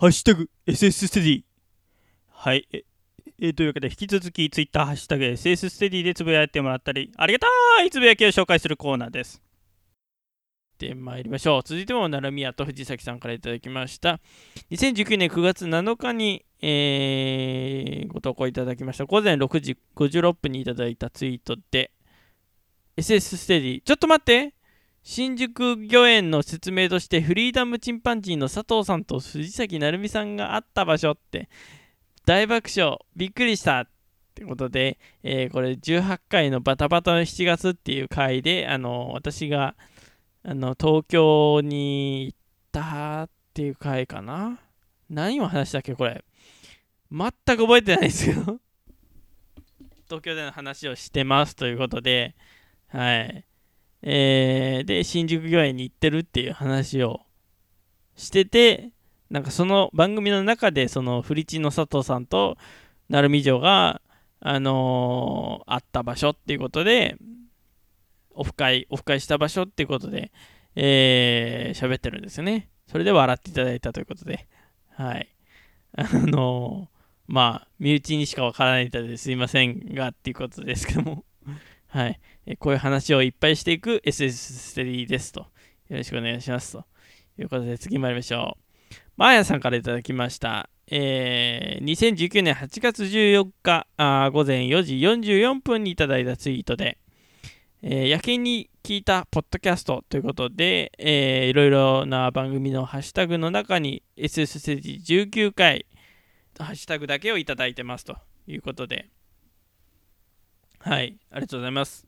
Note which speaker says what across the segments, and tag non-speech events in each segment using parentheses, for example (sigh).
Speaker 1: ハッシュタグ SS ステディ。はい。ええというわけで、引き続き Twitter ハッシュタグ SS ステディでつぶやいてもらったり、ありがたいつぶやきを紹介するコーナーです。で、参りましょう。続いても、奈良宮と藤崎さんからいただきました。2019年9月7日に、えー、ご投稿いただきました。午前6時56分にいただいたツイートで、SS ステディ、ちょっと待って新宿御苑の説明としてフリーダムチンパンジーの佐藤さんと藤崎成美さんが会った場所って大爆笑びっくりしたってことで、えー、これ18回のバタバタの7月っていう回であの私があの東京に行ったっていう回かな？何を話したっけこれ？全く覚えてないですけど。(laughs) 東京での話をしてますということではい。えー、で、新宿御苑に行ってるっていう話をしてて、なんかその番組の中で、そのフリチの佐藤さんと成美女が、あのー、会った場所っていうことで、オフ会、オフ会した場所っていうことで、えー、喋ってるんですよね。それで笑っていただいたということで、はい。あのー、まあ、身内にしかわからないのですいませんがっていうことですけども、はい。えこういう話をいっぱいしていく SS ステディですと。よろしくお願いしますと。いうことで次参りましょう。マーヤさんからいただきました。えー、2019年8月14日あ午前4時44分にいただいたツイートで、えー、夜勤に聞いたポッドキャストということで、えー、いろいろな番組のハッシュタグの中に SS ステージ19回ハッシュタグだけをいただいてますということで、はい、ありがとうございます。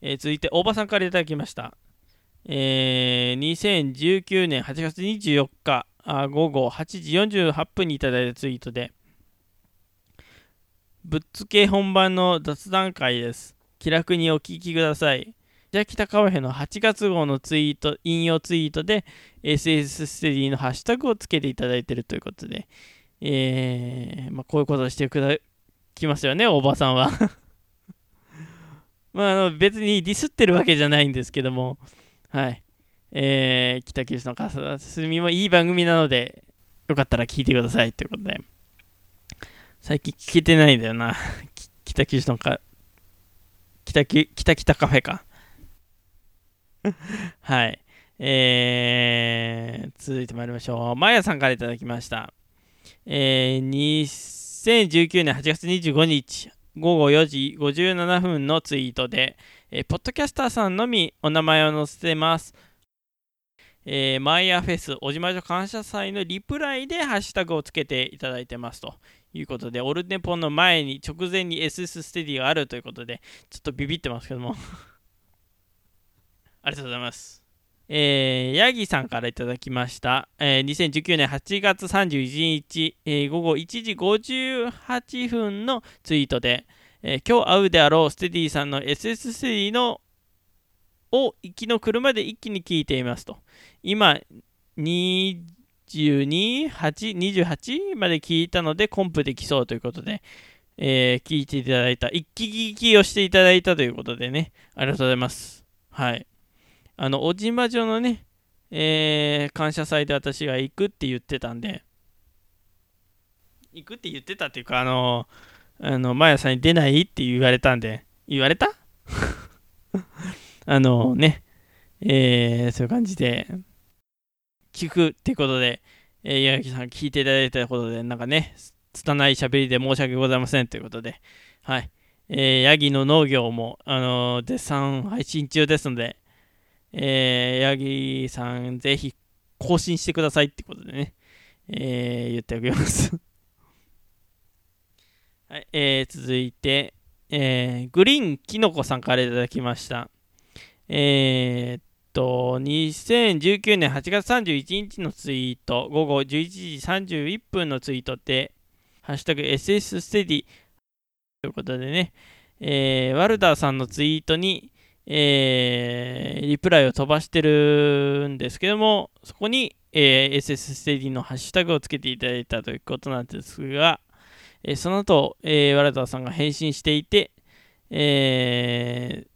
Speaker 1: えー、続いて、大場さんからいただきました。えー、2019年8月24日あ午後8時48分にいただいたツイートで、ぶっつけ本番の雑談会です。気楽にお聞きください。じゃあ、北川辺の8月号のツイート、引用ツイートで、SS ステディのハッシュタグをつけていただいているということで、えー、まあ、こういうことをしてくだきますよね、おばさんはまあ、あの別にディスってるわけじゃないんですけども、はい。えー、北九州の笠みもいい番組なので、よかったら聞いてくださいということで。最近聞けてないんだよな。(laughs) 北九州のか、北き北北カフェか。(laughs) はい。えー、続いて参りましょう。マヤさんから頂きました。えー、2019年8月25日、午後4時57分のツイートで、えー、ポッドキャスターさんのみお名前を載せてます。えー、マイヤーフェス、おじまじょ感謝祭のリプライでハッシュタグをつけていただいてますということで、オルネポンの前に直前に SS ステディがあるということで、ちょっとビビってますけども (laughs) ありがとうございます。えー、ヤギさんからいただきました。えー、2019年8月31日、えー、午後1時58分のツイートで、えー、今日会うであろうステディさんの SS ステディのを行きの車で一気に聞いていますと。今、22、8、28まで聞いたのでコンプできそうということで、え、聞いていただいた、一気聞きをしていただいたということでね、ありがとうございます。はい。あの、小島女のね、えー、感謝祭で私が行くって言ってたんで、行くって言ってたっていうか、あの、あの、マヤさんに出ないって言われたんで、言われた？(laughs) あのね、えー、そういう感じで、聞くってことで、えー、柳さん聞いていただいたことで、なんかね、拙い喋りで申し訳ございませんということで、はい。えー、ヤギの農業も、あのー、絶賛配信中ですので、えー、ヤギさん、ぜひ更新してくださいってことでね、えー、言っておきます (laughs) はい、えー、続いて、えー、グリーンきのこさんからいただきました。えー、っと、2019年8月31日のツイート、午後11時31分のツイートで、ハッシュタグ SS ステディということでね、えー、ワルダーさんのツイートに、えー、リプライを飛ばしてるんですけども、そこに、えー、SS ステディのハッシュタグをつけていただいたということなんですが、えー、その後、えー、ワルダーさんが返信していて、えー、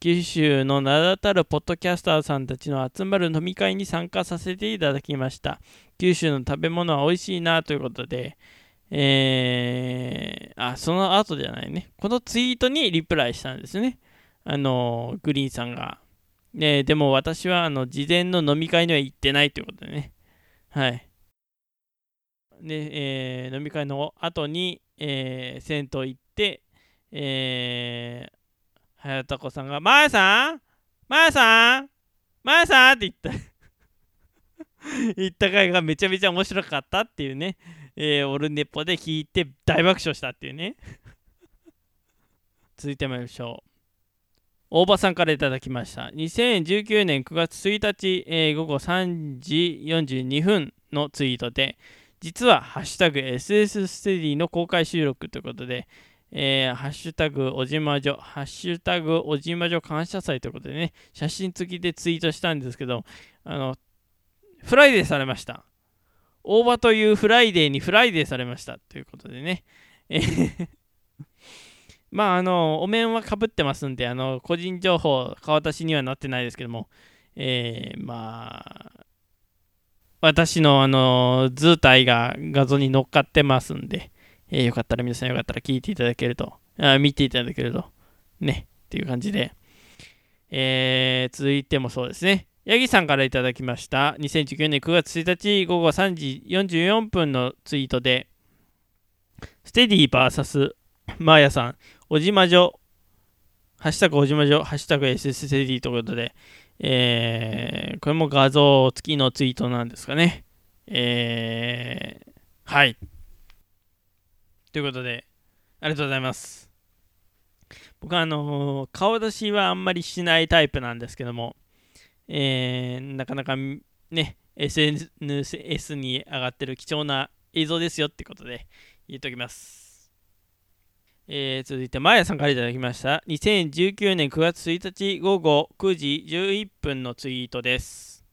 Speaker 1: 九州の名だたるポッドキャスターさんたちの集まる飲み会に参加させていただきました。九州の食べ物は美味しいなということで、えー、あ、その後じゃないね。このツイートにリプライしたんですね。あの、グリーンさんが。ね、でも私は、あの、事前の飲み会には行ってないということでね。はい。で、えー、飲み会の後に、えー、銭湯行って、えー、早田子さんが、まやさん？まやさん？まやさん？って言った。(laughs) 言った回がめちゃめちゃ面白かったっていうね、えー、オルネポで聞いて大爆笑したっていうね。続いてまいりましょう。大場さんからいただきました。2019年9月1日、えー、午後3時42分のツイートで、実は、ハッシュタグ SS ステディの公開収録ということで、えー、ハッシュタグおじまじょ、ハッシュタグおじまじょ感謝祭ということでね、写真付きでツイートしたんですけど、あの、フライデーされました。大場というフライデーにフライデーされましたということでね。えまあ、あの、お面はかぶってますんで、あの、個人情報、顔出しにはなってないですけども、えー、まあ、私の、あの、図体が画像に乗っかってますんで、えー、よかったら皆さんよかったら聞いていただけると、あ見ていただけると、ね、っていう感じで、えー、続いてもそうですね。ヤギさんからいただきました。2019年9月1日午後3時44分のツイートで、ステディ VS マーヤさん、おじまじょ、ハッシュタグおじまじょ、ハッシュタグ SS ステディということで、えー、これも画像付きのツイートなんですかね。えー、はい。ということで、ありがとうございます。僕はあのー、顔出しはあんまりしないタイプなんですけども、えー、なかなかね、SNS に上がってる貴重な映像ですよってことで言っておきます。えー、続いて、マーヤさんからいただきました。2019年9月1日午後9時11分のツイートです。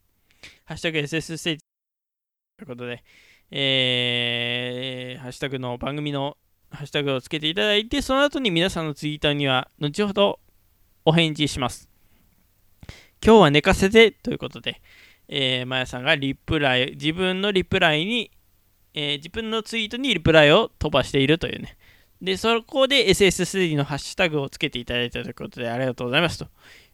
Speaker 1: ハッシュタグ SS ステージということで、えー、ハッシュタグの番組のハッシュタグをつけていただいて、その後に皆さんのツイートには後ほどお返事します。今日は寝かせてということで、えー、まやさんがリプライ、自分のリプライに、えー、自分のツイートにリプライを飛ばしているというね。で、そこで SS3 のハッシュタグをつけていただいたということで、ありがとうございますと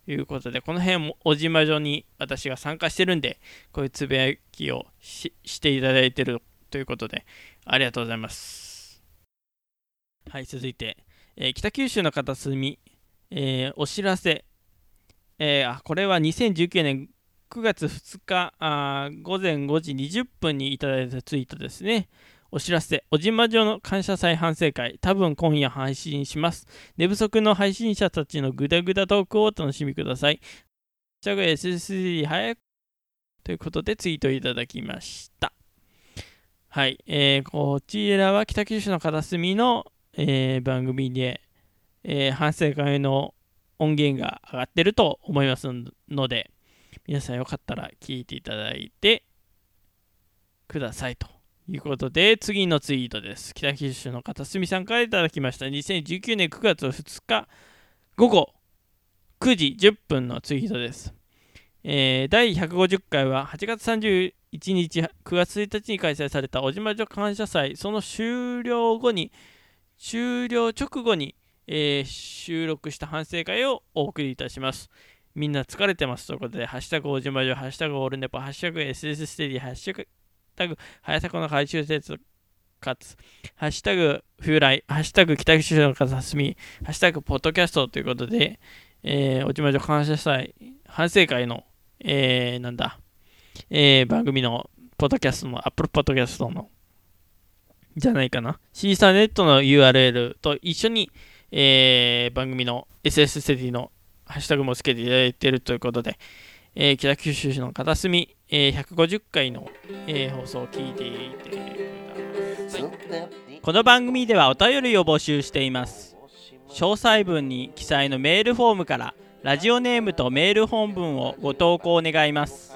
Speaker 1: いうことで、この辺もおじま上に私が参加してるんで、こういうつぶやきをしていただいてるということで、ありがとうございます。はい、続いて、えー、北九州の片隅、えー、お知らせえー、これは2019年9月2日あ午前5時20分にいただいたツイートですね。お知らせ、小島城の感謝祭反省会、多分今夜配信します。寝不足の配信者たちのグダグダトークをお楽しみください。シャグ SSD 早くということでツイートいただきました。はい、えー、こちらは北九州の片隅の、えー、番組で、えー、反省会の音源が上がってると思いますので、皆さんよかったら聞いていただいてくださいということで、次のツイートです。北九州の片隅さんからいただきました。2019年9月2日午後9時10分のツイートです。えー、第150回は8月31日、9月1日に開催された小島女感謝祭、その終了後に、終了直後にえー、収録した反省会をお送りいたします。みんな疲れてますということで、ハッシュタグおじまじょ、ハッシュタグオールネポ、ハッシュタグ SS ステディ、ハッシュタグ早坂の回収説活、ハッシュタグ風来、ハッシュタグ北九州の片隅、ハッシュタグポッドキャストということで、えー、おじまじょ感謝祭、反省会の、えー、なんだ、えー、番組のポッドキャストの、アップルポッドキャストの、じゃないかな。シーサーネットの URL と一緒に、えー、番組の SS スティのハッシュタグもつけていただいているということで、えー、北九州市の片隅、えー、150回の、えー、放送を聞いていてください。この番組ではお便りを募集しています。詳細文に記載のメールフォームからラジオネームとメール本文をご投稿願います。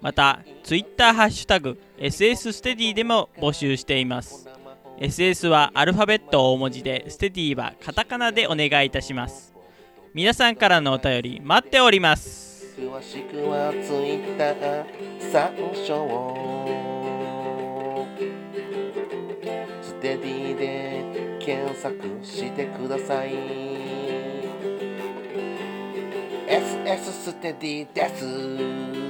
Speaker 1: また、Twitter ハッシュタグ SS ステディでも募集しています。SS はアルファベット大文字で、ステディはカタカナでお願いいたします。皆さんからのお便り待っております
Speaker 2: 詳しくはツイッター参照。ステディで検索してください。SS ステディです。